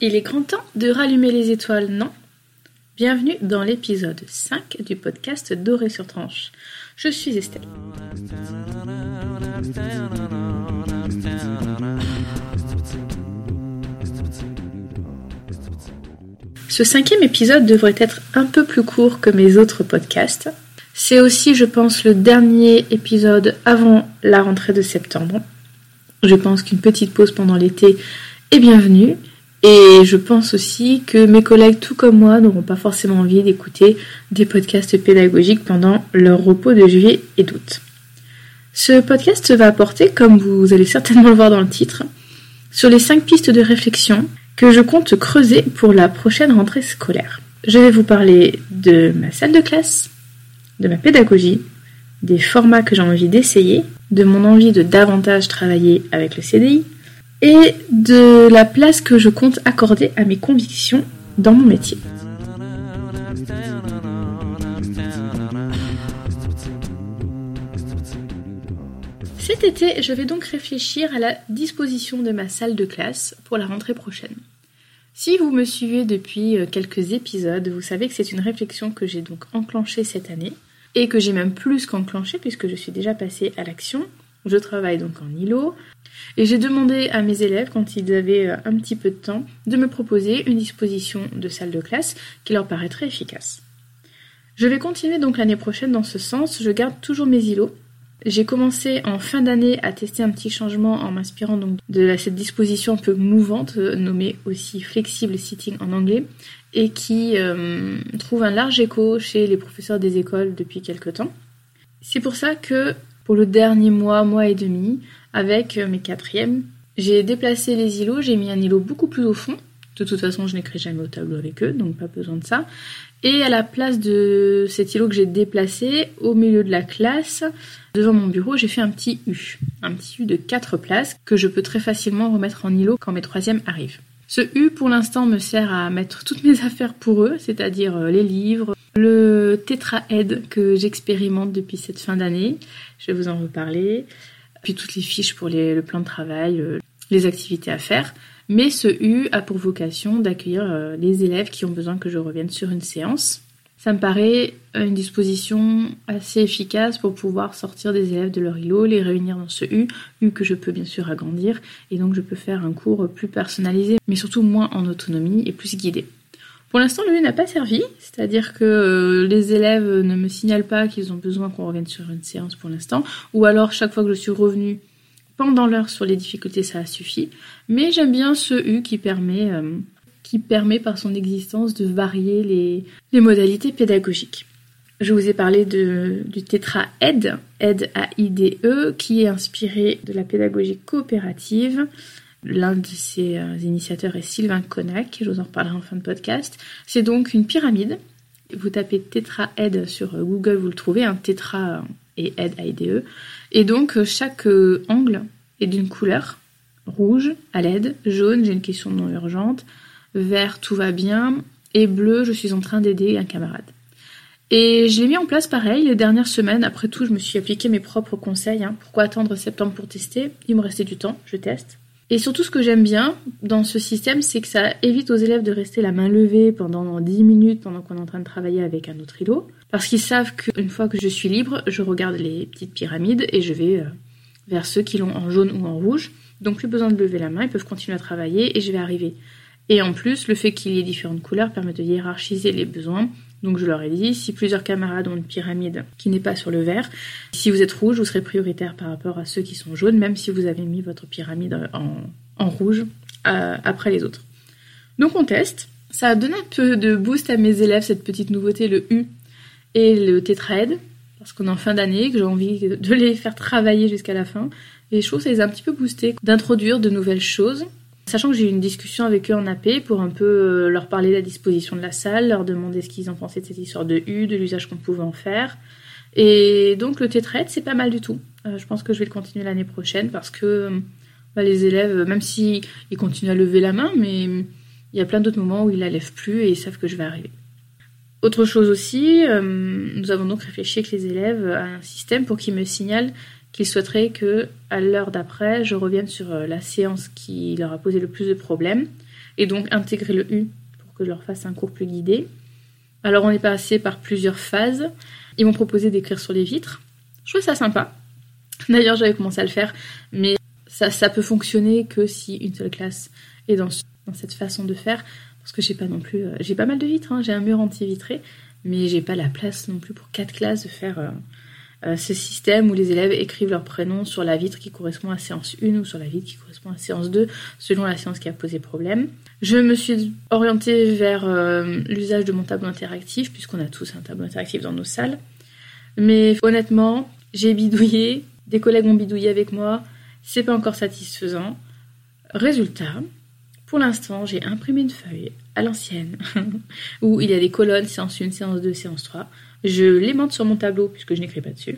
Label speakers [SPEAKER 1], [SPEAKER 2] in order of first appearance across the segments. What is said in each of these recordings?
[SPEAKER 1] Il est grand temps de rallumer les étoiles, non? Bienvenue dans l'épisode 5 du podcast Doré sur tranche. Je suis Estelle. Ce cinquième épisode devrait être un peu plus court que mes autres podcasts. C'est aussi, je pense, le dernier épisode avant la rentrée de septembre. Je pense qu'une petite pause pendant l'été est bienvenue. Et je pense aussi que mes collègues, tout comme moi, n'auront pas forcément envie d'écouter des podcasts pédagogiques pendant leur repos de juillet et d'août. Ce podcast va apporter, comme vous allez certainement le voir dans le titre, sur les cinq pistes de réflexion que je compte creuser pour la prochaine rentrée scolaire. Je vais vous parler de ma salle de classe, de ma pédagogie, des formats que j'ai envie d'essayer, de mon envie de davantage travailler avec le CDI et de la place que je compte accorder à mes convictions dans mon métier. Cet été, je vais donc réfléchir à la disposition de ma salle de classe pour la rentrée prochaine. Si vous me suivez depuis euh, quelques épisodes, vous savez que c'est une réflexion que j'ai donc enclenchée cette année et que j'ai même plus qu'enclenchée puisque je suis déjà passée à l'action. Je travaille donc en îlot et j'ai demandé à mes élèves, quand ils avaient euh, un petit peu de temps, de me proposer une disposition de salle de classe qui leur paraîtrait efficace. Je vais continuer donc l'année prochaine dans ce sens. Je garde toujours mes îlots j'ai commencé en fin d'année à tester un petit changement en m'inspirant de cette disposition un peu mouvante, euh, nommée aussi flexible sitting en anglais, et qui euh, trouve un large écho chez les professeurs des écoles depuis quelque temps. C'est pour ça que pour le dernier mois, mois et demi, avec euh, mes quatrièmes, j'ai déplacé les îlots, j'ai mis un îlot beaucoup plus au fond. De toute façon, je n'écris jamais au tableau avec eux, donc pas besoin de ça. Et à la place de cet îlot que j'ai déplacé, au milieu de la classe, devant mon bureau, j'ai fait un petit U. Un petit U de 4 places que je peux très facilement remettre en îlot quand mes troisièmes arrivent. Ce U, pour l'instant, me sert à mettre toutes mes affaires pour eux, c'est-à-dire euh, les livres, le tétraède que j'expérimente depuis cette fin d'année. Je vais vous en reparler. Puis toutes les fiches pour le plan de travail, euh, les activités à faire. Mais ce U a pour vocation d'accueillir euh, les élèves qui ont besoin que je revienne sur une séance. Ça me paraît une disposition assez efficace pour pouvoir sortir des élèves de leur îlot, les réunir dans ce U, U que je peux bien sûr agrandir, et donc je peux faire un cours plus personnalisé, mais surtout moins en autonomie et plus guidé. Pour l'instant, le U n'a pas servi, c'est-à-dire que euh, les élèves ne me signalent pas qu'ils ont besoin qu'on revienne sur une séance pour l'instant, ou alors chaque fois que je suis revenue pendant l'heure sur les difficultés, ça a suffi. Mais j'aime bien ce U qui permet, euh, par son existence de varier les, modalités pédagogiques. Je vous ai parlé de, du tétra aide, aide A-I-D-E, qui est inspiré de la pédagogie coopérative. L'un de ses euh, initiateurs est Sylvain Connac, je vous en reparlerai en fin de podcast. C'est donc une pyramide. Vous tapez tétra aide sur Google, vous le trouvez, un tétra et aide A-I-D-E. Et donc, euh, chaque euh, angle est d'une couleur. Rouge, à l'aide, jaune, j'ai une question non urgente, vert, tout va bien, et bleu, je suis en train d'aider un camarade. Et je l'ai mis en place pareil les dernières semaines. Après tout, je me suis appliqué mes propres conseils. Hein. Pourquoi attendre septembre pour tester? Il me restait du temps, je teste. Et surtout, ce que j'aime bien dans ce système, c'est que ça évite aux élèves de rester la main levée pendant 10 minutes pendant qu'on est en train de travailler avec un autre îlot. Parce qu'ils savent qu'une fois que je suis libre, je regarde les petites pyramides et je vais euh, vers ceux qui l'ont en jaune ou en rouge. Donc plus besoin de lever la main, ils peuvent continuer à travailler et je vais arriver. Et en plus, le fait qu'il y ait différentes couleurs permet de hiérarchiser les besoins. Donc je leur ai dit, si plusieurs camarades ont une pyramide qui n'est pas sur le vert, si vous êtes rouge, vous serez prioritaire par rapport à ceux qui sont jaunes, même si vous avez mis votre pyramide en, rouge euh, après les autres. Donc on teste. Ça a donné un peu de boost à mes élèves, cette petite nouveauté, le U et le tétraède, parce qu'on est en fin d'année, que j'ai envie de les faire travailler jusqu'à la fin. Et je trouve que ça les a un petit peu boostés d'introduire de nouvelles choses. Sachant que j'ai eu une discussion avec eux en AP pour un peu euh, leur parler de la disposition de la salle, leur demander ce qu'ils en pensaient de cette histoire de U, de l'usage qu'on pouvait en faire. Et donc le tétraède, c'est pas mal du tout. Euh, je pense que je vais le continuer l'année prochaine parce que bah, les élèves, même s'ils continuent à lever la main, mais il y a plein d'autres moments où ils la lèvent plus et ils savent que je vais arriver. Autre chose aussi, nous avons donc réfléchi avec les élèves à un système pour qu'ils me signalent qu'ils souhaiteraient que, à l'heure d'après, je revienne sur la séance qui leur a posé le plus de problèmes, et donc intégrer le U pour que je leur fasse un cours plus guidé. Alors on est passé par plusieurs phases. Ils m'ont proposé d'écrire sur les vitres. Je trouve ça sympa. D'ailleurs, j'avais commencé à le faire, mais ça, peut fonctionner que si une seule classe est dans, cette façon de faire, parce que j'ai pas non plus, euh, j'ai pas mal de vitres, hein. j'ai un mur anti-vitré, mais j'ai pas la place non plus pour quatre classes de faire euh, euh, ce système où les élèves écrivent leur prénom sur la vitre qui correspond à séance 1 ou sur la vitre qui correspond à séance 2, selon la séance qui a posé problème. Je me suis orientée vers l'usage de mon tableau interactif, puisqu'on a tous un tableau interactif dans nos salles. Mais honnêtement, j'ai bidouillé, des collègues ont bidouillé avec moi, c'est pas encore satisfaisant. Résultat, pour l'instant, j'ai imprimé une feuille à l'ancienne où il y a des colonnes, séance 1, séance 2, séance 3. Je les monte sur mon tableau puisque je n'écris pas dessus.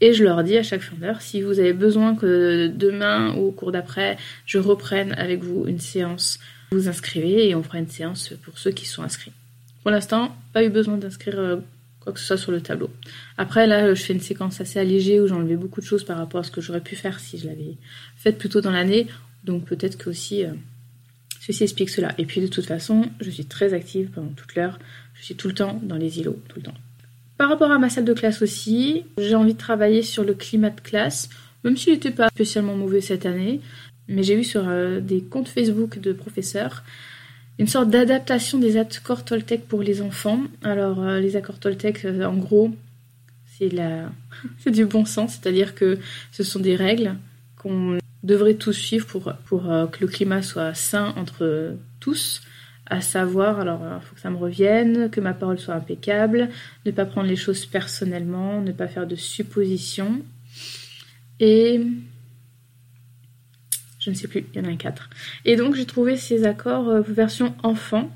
[SPEAKER 1] Et je leur dis à chaque fin d'heure, si vous avez besoin que demain ou au cours d'après, je reprenne avec vous une séance, vous inscrivez et on fera une séance pour ceux qui sont inscrits. Pour l'instant, pas eu besoin d'inscrire euh, quoi que ce soit sur le tableau. Après, là, je fais une séquence assez allégée où j'enlevais beaucoup de choses par rapport à ce que j'aurais pu faire si je l'avais fait plus tôt dans l'année. Donc peut-être que aussi euh, ceci explique cela. Et puis de toute façon, je suis très active pendant toute l'heure. Je suis tout le temps dans les îlots, tout le temps. Par rapport à ma salle de classe aussi, j'ai envie de travailler sur le climat de classe, même s'il n'était pas spécialement mauvais cette année. Mais j'ai vu sur euh, des comptes Facebook de professeurs une sorte d'adaptation des accords Toltec pour les enfants. Alors, euh, les accords Toltec, euh, en gros, c'est la... du bon sens, c'est-à-dire que ce sont des règles qu'on devrait tous suivre pour, que le climat soit sain entre tous. À savoir, alors il faut que ça me revienne, que ma parole soit impeccable, ne pas prendre les choses personnellement, ne pas faire de suppositions. Et je ne sais plus, il y en a un quatre. Et donc j'ai trouvé ces accords euh, version enfant.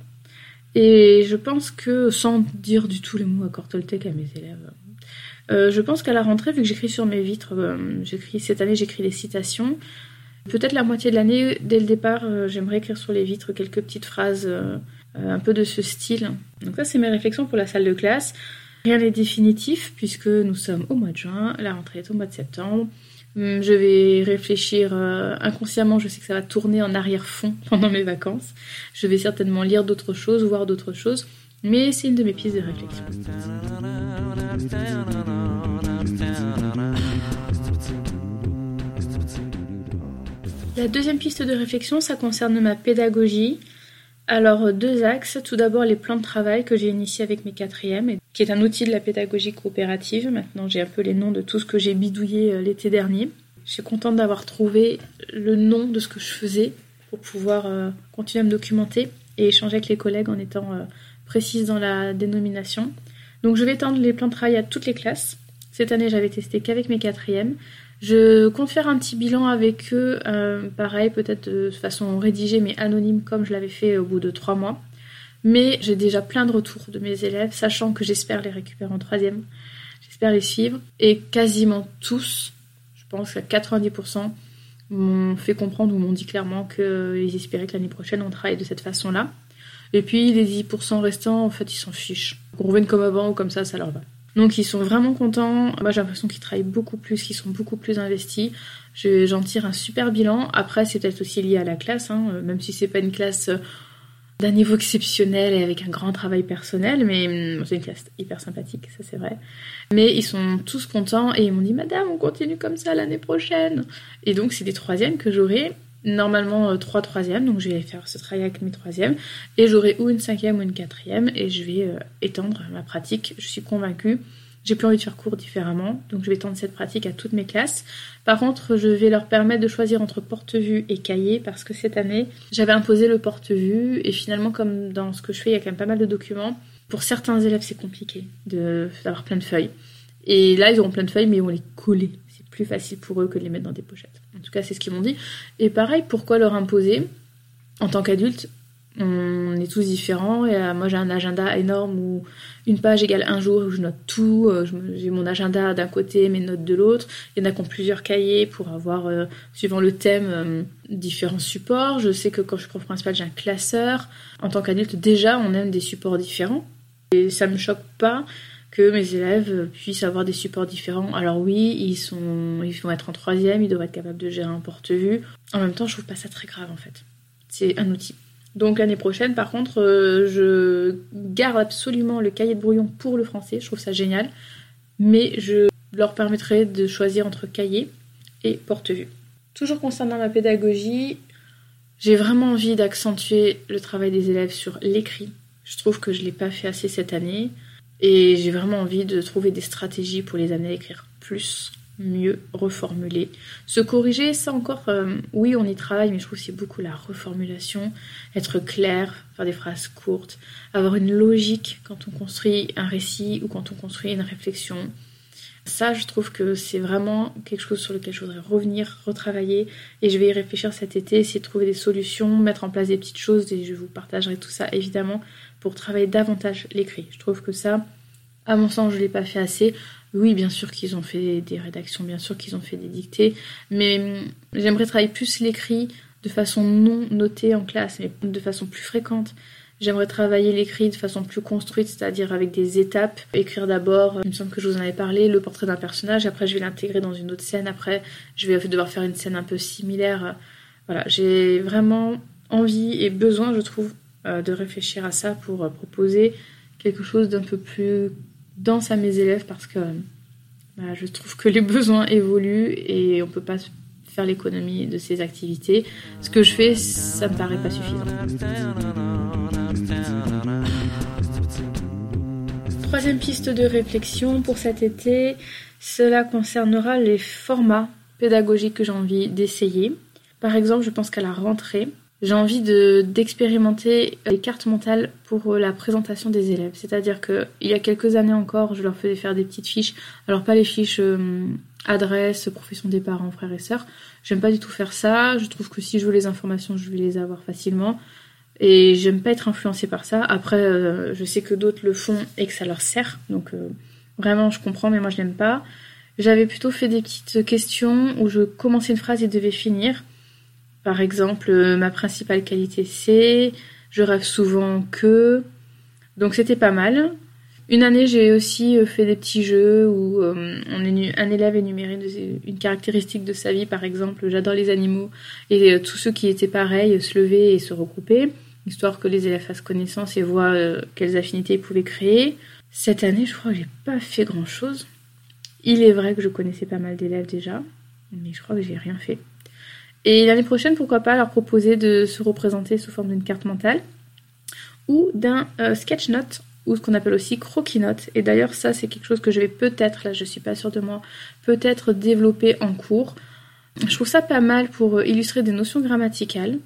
[SPEAKER 1] Et je pense que, sans dire du tout les mots accord Toltec à mes élèves, euh, je pense qu'à la rentrée, vu que j'écris sur mes vitres, euh, cette année j'écris les citations. Peut-être la moitié de l'année, dès le départ, j'aimerais écrire sur les vitres quelques petites phrases un peu de ce style. Donc ça, c'est mes réflexions pour la salle de classe. Rien n'est définitif puisque nous sommes au mois de juin, la rentrée est au mois de septembre. Hum, je vais réfléchir euh, inconsciemment, je sais que ça va tourner en arrière-fond pendant mes vacances. Je vais certainement lire d'autres choses, voir d'autres choses, mais c'est une de mes pistes de réflexion. La deuxième piste de réflexion, ça concerne ma pédagogie. Alors, deux axes. Tout d'abord, les plans de travail que j'ai initiés avec mes quatrièmes qui est un outil de la pédagogie coopérative. Maintenant, j'ai un peu les noms de tout ce que j'ai bidouillé euh, l'été dernier. Je suis contente d'avoir trouvé le nom de ce que je faisais pour pouvoir euh, continuer à me documenter et échanger avec les collègues en étant euh, précise dans la dénomination. Donc, je vais tendre les plans de travail à toutes les classes. Cette année, j'avais testé qu'avec mes quatrièmes. Je compte faire un petit bilan avec eux, pareil, peut-être de façon rédigée mais anonyme comme je l'avais fait au bout de trois mois. Mais j'ai déjà plein de retours de mes élèves, sachant que j'espère les récupérer en troisième. J'espère les suivre. Et quasiment tous, je pense qu'à 90%, m'ont fait comprendre ou m'ont dit clairement qu'ils espéraient que l'année prochaine on travaille de cette façon-là. Et puis les 10% restants, en fait, ils s'en fichent. Qu'on revienne comme avant ou comme ça, ça leur va. Donc ils sont vraiment contents. Moi j'ai l'impression qu'ils travaillent beaucoup plus, qu'ils sont beaucoup plus investis. J'en tire un super bilan. Après c'est peut-être aussi lié à la classe, hein. même si c'est pas une classe d'un niveau exceptionnel et avec un grand travail personnel, mais hum, c'est une classe hyper sympathique, ça c'est vrai. Mais ils sont tous contents et ils m'ont dit Madame, on continue comme ça l'année prochaine. Et donc c'est des troisièmes que j'aurai, normalement euh, trois troisièmes, donc je vais faire ce travail avec mes troisièmes, et j'aurai ou une cinquième ou une quatrième, et je vais euh, étendre ma pratique, je suis convaincue j'ai plus envie de faire cours différemment, donc je vais tendre cette pratique à toutes mes classes. Par contre, je vais leur permettre de choisir entre porte-vue et cahier parce que cette année, j'avais imposé le porte-vue et finalement, comme dans ce que je fais, il y a quand même pas mal de documents. Pour certains élèves, c'est compliqué d'avoir plein de feuilles. Et là, ils auront plein de feuilles, mais ils vont les coller. Plus facile pour eux que de les mettre dans des pochettes. En tout cas, c'est ce qu'ils m'ont dit. Et pareil, pourquoi leur imposer En tant qu'adulte, on est tous différents. Euh, moi, j'ai un agenda énorme où une page égale un jour où je note tout. Euh, j'ai mon agenda d'un côté, mes notes de l'autre. Il y en a qui ont plusieurs cahiers pour avoir, euh, suivant le thème, différents supports. Je sais que quand je suis prof principal, j'ai un classeur. En tant qu'adulte, déjà, on aime des supports différents. Et ça me choque pas que mes élèves puissent avoir des supports différents. Alors oui, ils sont, ils vont être en troisième, ils doivent être capables de gérer un porte-vue. En même temps, je trouve pas ça très grave en fait. C'est un outil. Donc l'année prochaine, par contre, euh, je garde absolument le cahier de brouillon pour le français. Je trouve ça génial, mais je leur permettrai de choisir entre cahier et porte-vue. Toujours concernant ma pédagogie, j'ai vraiment envie d'accentuer le travail des élèves sur l'écrit. Je trouve que je l'ai pas fait assez cette année. Et j'ai vraiment envie de trouver des stratégies pour les amener à écrire plus, mieux, reformuler. Se corriger, ça encore, euh, oui, on y travaille, mais je trouve c'est beaucoup la reformulation, être clair, faire des phrases courtes, avoir une logique quand on construit un récit ou quand on construit une réflexion. Ça, je trouve que c'est vraiment quelque chose sur lequel je voudrais revenir, retravailler, et je vais y réfléchir cet été, essayer de trouver des solutions, mettre en place des petites choses, et je vous partagerai tout ça évidemment pour travailler davantage l'écrit. Je trouve que ça, à mon sens, je ne l'ai pas fait assez. Oui, bien sûr qu'ils ont fait des rédactions, bien sûr qu'ils ont fait des dictées, mais hum, j'aimerais travailler plus l'écrit de façon non notée en classe, mais de façon plus fréquente. J'aimerais travailler l'écrit de façon plus construite, c'est-à-dire avec des étapes. Écrire d'abord, il me semble que je vous en avais parlé, le portrait d'un personnage, après je vais l'intégrer dans une autre scène, après je vais devoir faire une scène un peu similaire. Voilà, j'ai vraiment envie et besoin, je trouve, euh, de réfléchir à ça pour euh, proposer quelque chose d'un peu plus dense à mes élèves parce que bah, je trouve que les besoins évoluent et on peut pas faire l'économie de ces activités. Ce que je fais, ça me paraît pas suffisant. Troisième piste de réflexion pour cet été, cela concernera les formats pédagogiques que j'ai envie d'essayer. Par exemple, je pense qu'à la rentrée, j'ai envie d'expérimenter les cartes mentales pour la présentation des élèves. C'est-à-dire qu'il y a quelques années encore, je leur faisais faire des petites fiches. Alors pas les fiches euh, adresse, profession des parents, frères et sœurs. J'aime pas du tout faire ça. Je trouve que si je veux les informations, je vais les avoir facilement. Et j'aime pas être influencée par ça. Après, euh, je sais que d'autres le font et que ça leur sert. Donc euh, vraiment, je comprends, mais moi je n'aime pas. J'avais plutôt fait des petites questions où je commençais une phrase et devais finir. Par exemple, euh, ma principale qualité c'est, je rêve souvent que. Donc c'était pas mal. Une année, j'ai aussi fait des petits jeux où on un élève énuméré une caractéristique de sa vie, par exemple, j'adore les animaux, et tous ceux qui étaient pareils se levaient et se regrouper histoire que les élèves fassent connaissance et voient euh, quelles affinités ils pouvaient créer. Cette année, je crois que j'ai pas fait grand chose. Il est vrai que je connaissais pas mal d'élèves déjà, mais je crois que j'ai rien fait. Et l'année prochaine, pourquoi pas leur proposer de se représenter sous forme d'une carte mentale ou d'un euh, sketch note ou ce qu'on appelle aussi croquis note. Et d'ailleurs, ça, c'est quelque chose que je vais peut-être, là, je suis pas sûre de moi, peut-être développer en cours. Je trouve ça pas mal pour euh, illustrer des notions grammaticales.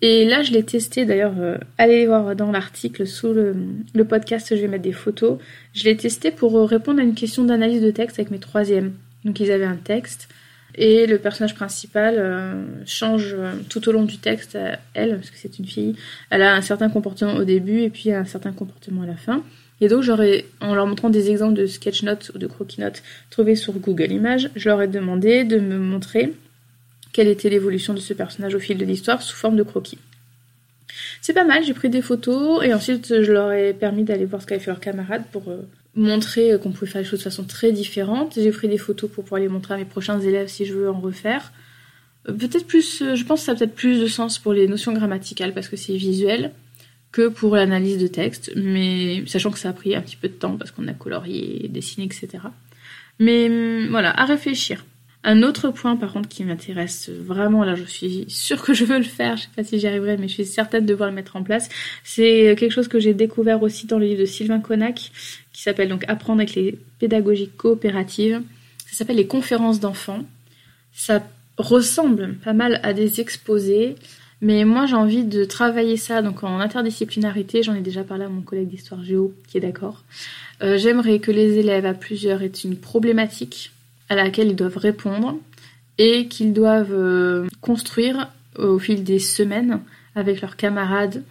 [SPEAKER 1] Et là, je l'ai testé, d'ailleurs, euh, allez voir dans l'article, sous le, podcast, je vais mettre des photos. Je l'ai testé pour répondre à une question d'analyse de texte avec mes troisièmes. Donc ils avaient un texte, et le personnage principal euh, change tout au long du texte, elle, parce que c'est une fille, elle a un certain comportement au début, et puis un certain comportement à la fin. Et donc, j'aurais, en leur montrant des exemples de sketch notes ou de croquis notes trouvés sur Google Images, je leur ai demandé de me montrer quelle était l'évolution de ce personnage au fil de l'histoire sous forme de croquis. C'est pas mal, j'ai pris des photos et ensuite je leur ai permis d'aller voir ce qu'avaient fait leurs camarades pour euh, montrer qu'on pouvait faire les choses de façon très différente. J'ai pris des photos pour pouvoir les montrer à mes prochains élèves si je veux en refaire. Euh, peut-être plus, euh, je pense que ça a peut-être plus de sens pour les notions grammaticales parce que c'est visuel que pour l'analyse de texte, mais sachant que ça a pris un petit peu de temps parce qu'on a colorié, dessiné, etc. Mais hum, voilà, à réfléchir. Un autre point, par contre, qui m'intéresse vraiment, là, je suis sûre que je veux le faire, je sais pas si j'y arriverai, mais je suis certaine de devoir le mettre en place. C'est quelque chose que j'ai découvert aussi dans le livre de Sylvain Connac, qui s'appelle donc Apprendre avec les pédagogies coopératives. Ça s'appelle les conférences d'enfants. Ça ressemble pas mal à des exposés, mais moi j'ai envie de travailler ça donc en interdisciplinarité. J'en ai déjà parlé à mon collègue d'histoire géo qui est d'accord. Euh, j'aimerais que les élèves à plusieurs aient une problématique à laquelle ils doivent répondre et qu'ils doivent euh, construire au fil des semaines avec leurs camarades.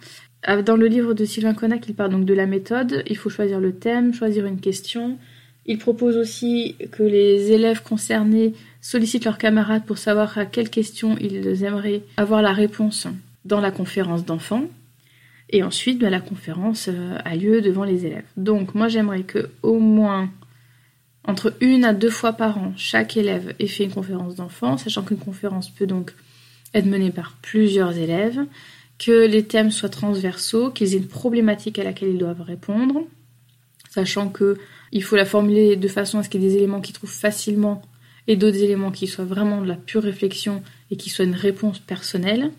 [SPEAKER 1] Euh, dans le livre de Sylvain Connac, il parle donc de la méthode. Il faut choisir le thème, choisir une question. Il propose aussi que les élèves concernés sollicitent leurs camarades pour savoir à quelle question ils aimeraient avoir la réponse dans la conférence d'enfants. Et ensuite, bah, la conférence euh, a lieu devant les élèves. Donc, moi, j'aimerais que au moins entre une à deux fois par an, chaque élève ait fait une conférence d'enfants, sachant qu'une conférence peut donc être menée par plusieurs élèves, que les thèmes soient transversaux, qu'ils aient une problématique à laquelle ils doivent répondre, sachant que il faut la formuler de façon à ce qu'il y ait des éléments qu'ils trouvent facilement et d'autres éléments qui soient vraiment de la pure réflexion et qui soient une réponse personnelle.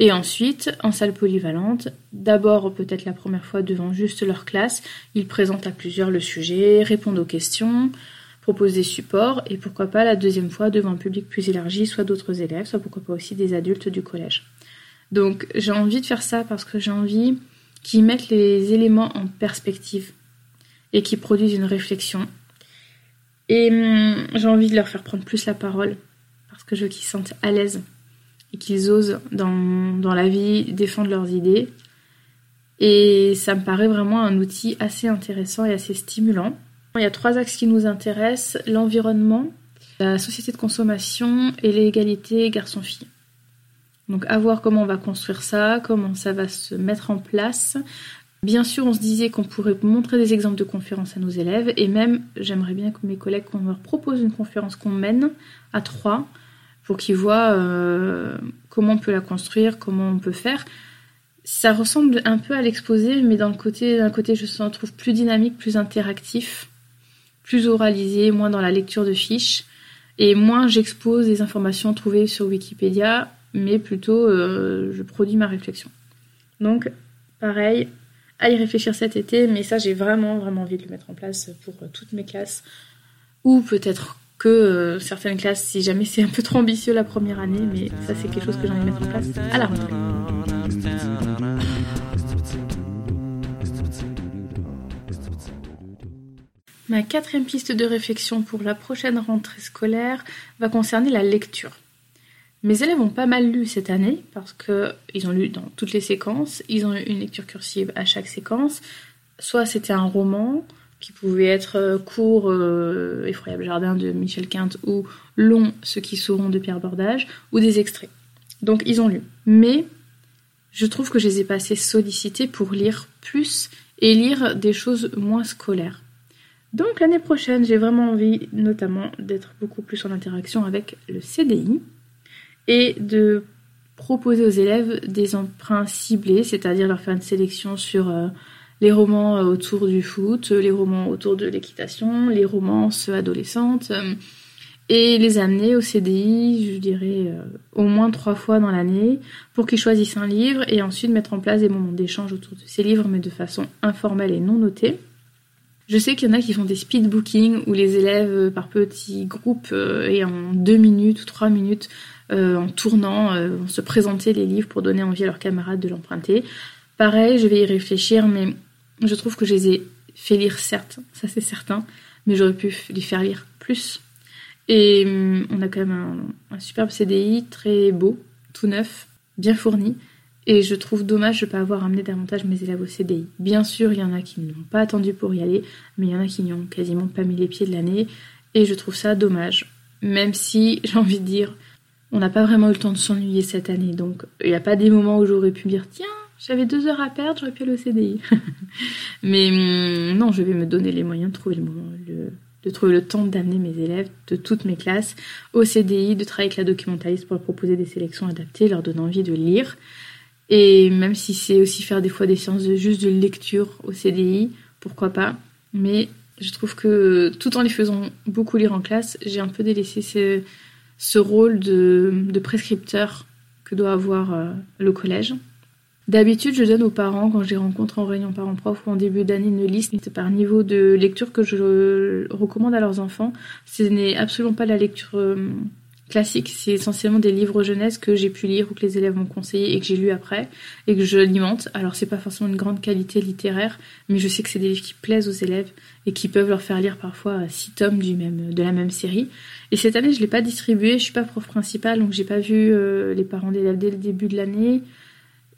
[SPEAKER 1] Et ensuite, en salle polyvalente, d'abord peut-être la première fois devant juste leur classe, ils présentent à plusieurs le sujet, répondent aux questions, proposent des supports, et pourquoi pas la deuxième fois devant un public plus élargi, soit d'autres élèves, soit pourquoi pas aussi des adultes du collège. Donc j'ai envie de faire ça parce que j'ai envie qu'ils mettent les éléments en perspective et qu'ils produisent une réflexion. Et hum, j'ai envie de leur faire prendre plus la parole parce que je veux qu'ils se sentent à l'aise et qu'ils osent dans, dans la vie défendre leurs idées. Et ça me paraît vraiment un outil assez intéressant et assez stimulant. Il y a trois axes qui nous intéressent, l'environnement, la société de consommation et l'égalité garçon-fille. Donc à voir comment on va construire ça, comment ça va se mettre en place. Bien sûr, on se disait qu'on pourrait montrer des exemples de conférences à nos élèves et même j'aimerais bien que mes collègues qu'on leur propose une conférence qu'on mène à trois pour qu'ils voient euh, comment on peut la construire, comment on peut faire. Ça ressemble un peu à l'exposé, mais d'un côté, je me trouve plus dynamique, plus interactif, plus oralisé, moins dans la lecture de fiches, et moins j'expose des informations trouvées sur Wikipédia, mais plutôt euh, je produis ma réflexion. Donc, pareil, à y réfléchir cet été, mais ça, j'ai vraiment, vraiment envie de le mettre en place pour toutes mes classes, ou peut-être que euh, certaines classes, si jamais c'est un peu trop ambitieux la première année, mais ça c'est quelque chose que j'ai envie de mettre en place à la rentrée. Ma quatrième piste de réflexion pour la prochaine rentrée scolaire va concerner la lecture. Mes élèves ont pas mal lu cette année parce qu'ils ont lu dans toutes les séquences, ils ont eu une lecture cursive à chaque séquence. Soit c'était un roman, qui pouvaient être euh, court, euh, Effroyable Jardin de Michel Quinte ou long, Ceux qui sauront de Pierre Bordage, ou des extraits. Donc ils ont lu. Mais je trouve que je les ai pas assez sollicités pour lire plus et lire des choses moins scolaires. Donc l'année prochaine, j'ai vraiment envie notamment d'être beaucoup plus en interaction avec le CDI et de proposer aux élèves des emprunts ciblés, c'est-à-dire leur faire une sélection sur euh, les romans euh, autour du foot, les romans autour de l'équitation, les romances adolescentes, euh, et les amener au CDI, je dirais, euh, au moins trois fois dans l'année, pour qu'ils choisissent un livre et ensuite mettre en place des moments d'échange autour de ces livres, mais de façon informelle et non notée. Je sais qu'il y en a qui font des speed bookings où les élèves, par petits groupes et en deux minutes ou trois minutes, en tournant, vont se présenter les livres pour donner envie à leurs camarades de l'emprunter. Pareil, je vais y réfléchir, mais je trouve que je les ai fait lire, certes, ça c'est certain, mais j'aurais pu les faire lire plus. Et hum, on a quand même un, superbe CDI, très beau, tout neuf, bien fourni. Et je trouve dommage de ne pas avoir amené davantage mes élèves au CDI. Bien sûr, il y en a qui n'ont pas attendu pour y aller, mais il y en a qui n'y ont quasiment pas mis les pieds de l'année. Et je trouve ça dommage. Même si, j'ai envie de dire, on n'a pas vraiment eu le temps de s'ennuyer cette année. Donc, il n'y a pas des moments où j'aurais pu dire, tiens, j'avais deux heures à perdre, j'aurais pu aller au CDI. Mais hum, non, je vais me donner les moyens de trouver le, le de trouver le temps d'amener mes élèves de toutes mes classes au CDI, de travailler avec la documentaliste pour leur proposer des sélections adaptées, leur donner envie de lire. Et même si c'est aussi faire des fois des séances de, juste de lecture au CDI, pourquoi pas. Mais je trouve que tout en les faisant beaucoup lire en classe, j'ai un peu délaissé ce, rôle de, de prescripteur que doit avoir euh, le collège. D'habitude, je donne aux parents, quand je les rencontre en réunion parents-prof ou en début d'année, une liste par niveau de lecture que je recommande à leurs enfants. Ce n'est absolument pas la lecture euh, classique, c'est essentiellement des livres jeunesse que j'ai pu lire ou que les élèves m'ont conseillé et que j'ai lu après et que je alimente. Alors c'est pas forcément une grande qualité littéraire, mais je sais que c'est des livres qui plaisent aux élèves et qui peuvent leur faire lire parfois six tomes du même, de la même série. Et cette année, je l'ai pas distribué, je suis pas prof principal, donc j'ai pas vu euh, les parents d'élèves dès le début de l'année.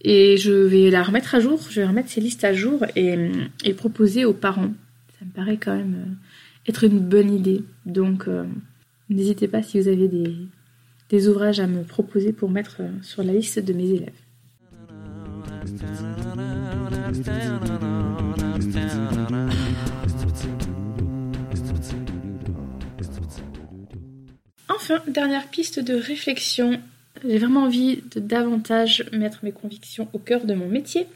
[SPEAKER 1] Et je vais la remettre à jour, je vais remettre ces listes à jour et, et proposer aux parents. Ça me paraît quand même euh, être une bonne idée. Donc euh, n'hésitez pas si vous avez des, des, ouvrages à me proposer pour mettre euh, sur la liste de mes élèves. Enfin, dernière piste de réflexion. J'ai vraiment envie de davantage mettre mes convictions au cœur de mon métier.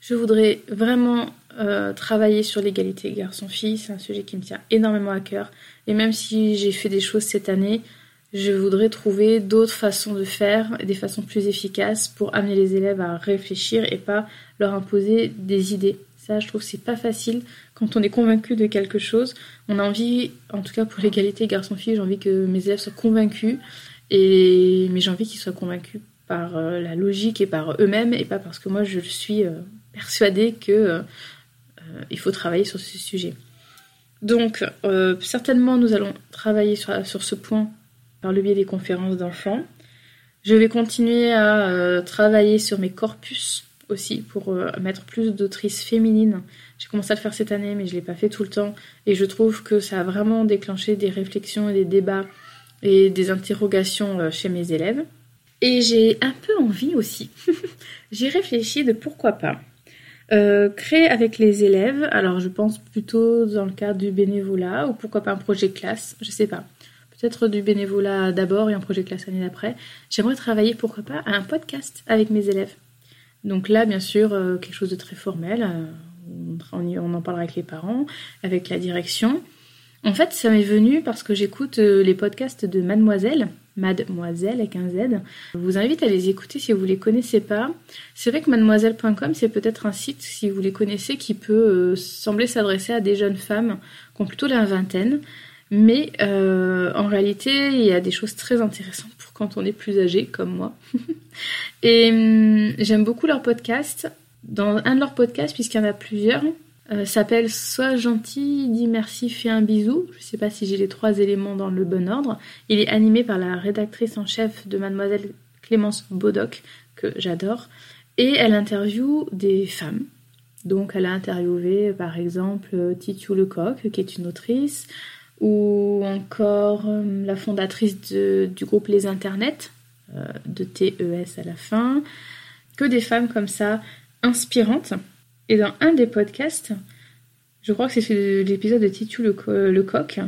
[SPEAKER 1] Je voudrais vraiment euh, travailler sur l'égalité garçon-fille. C'est un sujet qui me tient énormément à cœur. Et même si j'ai fait des choses cette année, je voudrais trouver d'autres façons de faire, des façons plus efficaces pour amener les élèves à réfléchir et pas leur imposer des idées. Ça, je trouve c'est pas facile quand on est convaincu de quelque chose. On a envie, en tout cas pour l'égalité garçon-fille, j'ai envie que mes élèves soient convaincus, mais j'ai envie qu'ils soient convaincus par euh, la logique et par eux-mêmes et pas parce que moi je suis euh, persuadée que euh, il faut travailler sur ce sujet. Donc certainement nous allons travailler sur, sur ce point par le biais des conférences d'enfants. Je vais continuer à travailler sur mes corpus aussi pour mettre plus d'autrices féminines. J'ai commencé à le faire cette année, mais je ne l'ai pas fait tout le temps. Et je trouve que ça a vraiment déclenché des réflexions et des débats et des interrogations euh, chez mes élèves. Et j'ai un peu envie aussi, j'ai réfléchi de pourquoi pas euh, créer avec les élèves, alors je pense plutôt dans le cadre du bénévolat ou pourquoi pas un projet classe, je sais pas. Peut-être du bénévolat d'abord et un projet classe l'année d'après. J'aimerais travailler pourquoi pas à un podcast avec mes élèves. Donc là, bien sûr, euh, quelque chose de très formel. On, en parlera avec les parents, avec la direction. En fait, ça m'est venu parce que j'écoute euh, les podcasts de Mademoiselle, Mademoiselle avec un Z. Je vous invite à les écouter si vous les connaissez pas. C'est vrai que mademoiselle.com, c'est peut-être un site, si vous les connaissez, qui peut sembler s'adresser à des jeunes femmes qui ont plutôt la vingtaine. Mais en réalité, il y a des choses très intéressantes pour quand on est plus âgé, comme moi. Et hum, j'aime beaucoup leur podcast. Dans un de leurs podcasts, puisqu'il y en a plusieurs, euh, s'appelle Sois gentil, dis merci, fais un bisou. Je ne sais pas si j'ai les trois éléments dans le bon ordre. Il est animé par la rédactrice en chef de Mademoiselle Clémence Bodoc, que j'adore. Et elle interviewe des femmes. Donc elle a interviewé par exemple Titiou Lecoq, qui est une autrice, ou encore hum, la fondatrice du groupe Les Internets, euh, de TES à la fin, que des femmes comme ça, inspirantes. Et dans un des podcasts, je crois que c'est l'épisode de Titu le, coq,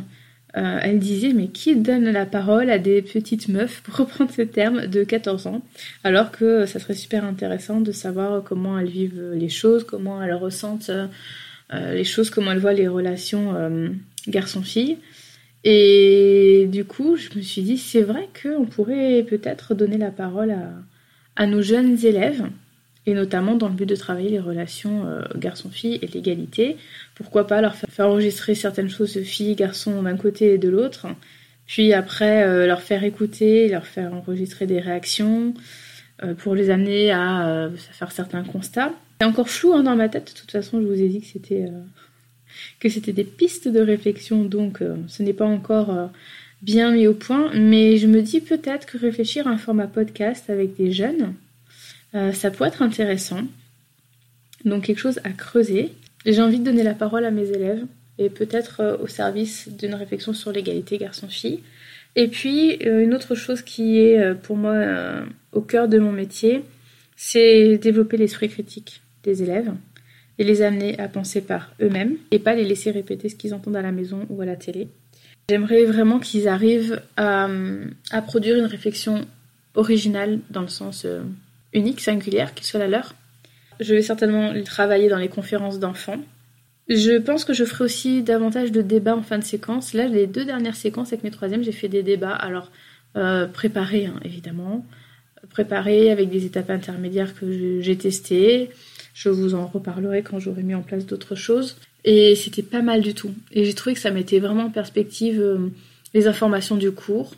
[SPEAKER 1] euh, elle disait mais qui donne la parole à des petites meufs, pour reprendre ce terme, de 14 ans, alors que ça serait super intéressant de savoir comment elles vivent les choses, comment elles ressentent euh, les choses, comment elles voient les relations garçon-fille. Et du coup, je me suis dit, c'est vrai qu'on pourrait peut-être donner la parole à, nos jeunes élèves, et notamment dans le but de travailler les relations euh, garçon-fille et l'égalité. Pourquoi pas leur faire enregistrer certaines choses filles, garçons d'un côté et de l'autre, puis après euh, leur faire écouter, leur faire enregistrer des réactions, euh, pour les amener à, faire certains constats. C'est encore flou hein, dans ma tête, de toute façon, je vous ai dit que c'était que c'était des pistes de réflexion, donc ce n'est pas encore bien mis au point, mais je me dis peut-être que réfléchir à un format podcast avec des jeunes, euh, ça pourrait être intéressant. Donc quelque chose à creuser. J'ai envie de donner la parole à mes élèves et peut-être au service d'une réflexion sur l'égalité garçon-fille. Et puis une autre chose qui est pour moi au cœur de mon métier, c'est développer l'esprit critique des élèves et les amener à penser par eux-mêmes et pas les laisser répéter ce qu'ils entendent à la maison ou à la télé. J'aimerais vraiment qu'ils arrivent à, produire une réflexion originale dans le sens euh, unique, singulière, qui soit la leur. Je vais certainement travailler dans les conférences d'enfants. Je pense que je ferai aussi davantage de débats en fin de séquence. Là, les deux dernières séquences avec mes troisièmes, j'ai fait des débats. Alors, euh, préparés, hein, évidemment. Préparés avec des étapes intermédiaires que j'ai testées je vous en reparlerai quand j'aurai mis en place d'autres choses. Et c'était pas mal du tout. Et j'ai trouvé que ça mettait vraiment en perspective euh, les informations du cours.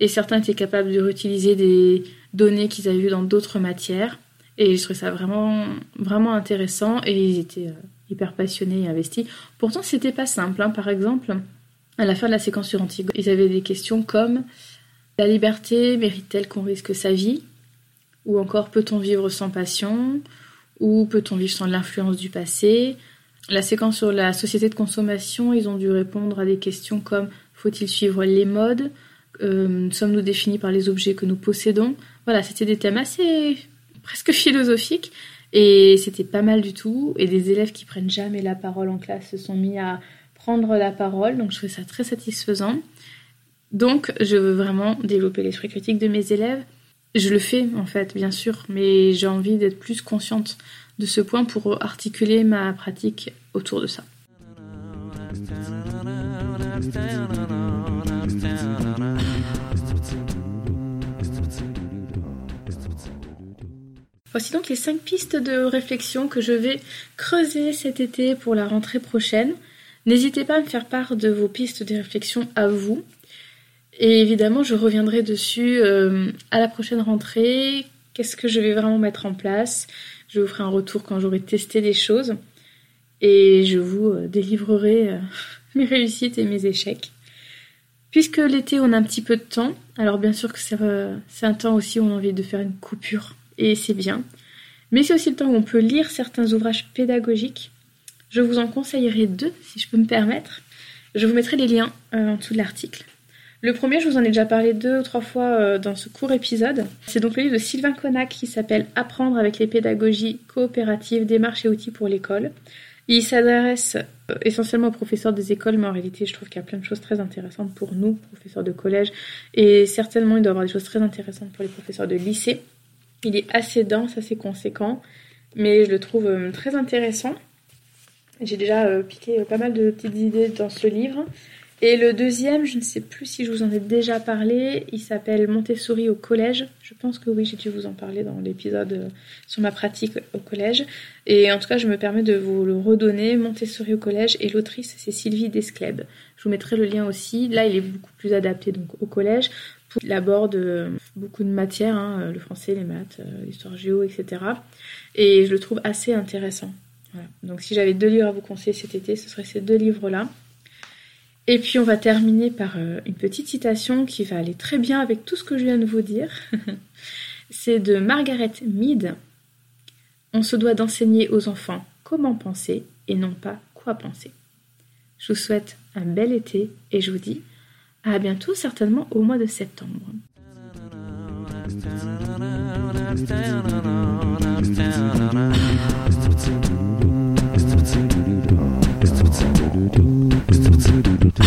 [SPEAKER 1] Et certains étaient capables de réutiliser des données qu'ils avaient vues dans d'autres matières. Et je trouvais ça vraiment, vraiment intéressant. Et ils étaient euh, hyper passionnés et investis. Pourtant, c'était pas simple. Hein. Par exemple, à la fin de la séquence sur Antigone, ils avaient des questions comme La liberté mérite-t-elle qu'on risque sa vie? Ou encore Peut-on vivre sans passion? Ou peut-on vivre sans l'influence du passé? La séquence sur la société de consommation, ils ont dû répondre à des questions comme faut-il suivre les modes? Euh, Sommes-nous définis par les objets que nous possédons? Voilà, c'était des thèmes assez presque philosophiques. Et c'était pas mal du tout. Et des élèves qui prennent jamais la parole en classe se sont mis à prendre la parole. Donc je trouvais ça très satisfaisant. Donc je veux vraiment développer l'esprit critique de mes élèves. Je le fais en fait, bien sûr, mais j'ai envie d'être plus consciente de ce point pour articuler ma pratique autour de ça. Voici donc les cinq pistes de réflexion que je vais creuser cet été pour la rentrée prochaine. N'hésitez pas à me faire part de vos pistes de réflexion à vous. Et évidemment, je reviendrai dessus euh, à la prochaine rentrée. Qu'est-ce que je vais vraiment mettre en place? Je vous ferai un retour quand j'aurai testé les choses. Et je vous euh, délivrerai euh, mes réussites et mes échecs. Puisque l'été, on a un petit peu de temps, alors bien sûr que c'est un temps aussi où on a envie de faire une coupure, et c'est bien. Mais c'est aussi le temps où on peut lire certains ouvrages pédagogiques. Je vous en conseillerai deux, si je peux me permettre. Je vous mettrai les liens en dessous de l'article. Le premier, je vous en ai déjà parlé deux ou trois fois euh, dans ce court épisode. C'est donc le livre de Sylvain Connac qui s'appelle Apprendre avec les pédagogies coopératives, démarches et outils pour l'école. Il s'adresse euh, essentiellement aux professeurs des écoles, mais en réalité, je trouve qu'il y a plein de choses très intéressantes pour nous, professeurs de collège, et certainement, il doit y avoir des choses très intéressantes pour les professeurs de lycée. Il est assez dense, assez conséquent, mais je le trouve euh, très intéressant. J'ai déjà piqué pas mal de petites idées dans ce livre. Et le deuxième, je ne sais plus si je vous en ai déjà parlé, il s'appelle Montessori au collège. Je pense que oui, j'ai dû vous en parler dans l'épisode euh, sur ma pratique au collège. Et en tout cas, je me permets de vous le redonner, Montessori au collège, et l'autrice, c'est Sylvie Descleb. Je vous mettrai le lien aussi. Là, il est beaucoup plus adapté donc au collège. Il aborde euh, beaucoup de matières, hein, le français, les maths, euh, l'histoire géo, etc. Et je le trouve assez intéressant. Donc si j'avais deux livres à vous conseiller cet été, ce seraient ces deux livres-là. Et puis on va terminer par euh, une petite citation qui va aller très bien avec tout ce que je viens de vous dire. C'est de Margaret Mead. On se doit d'enseigner aux enfants comment penser et non pas quoi penser. Je vous souhaite un bel été et je vous dis à bientôt, certainement au mois de septembre. Mmh.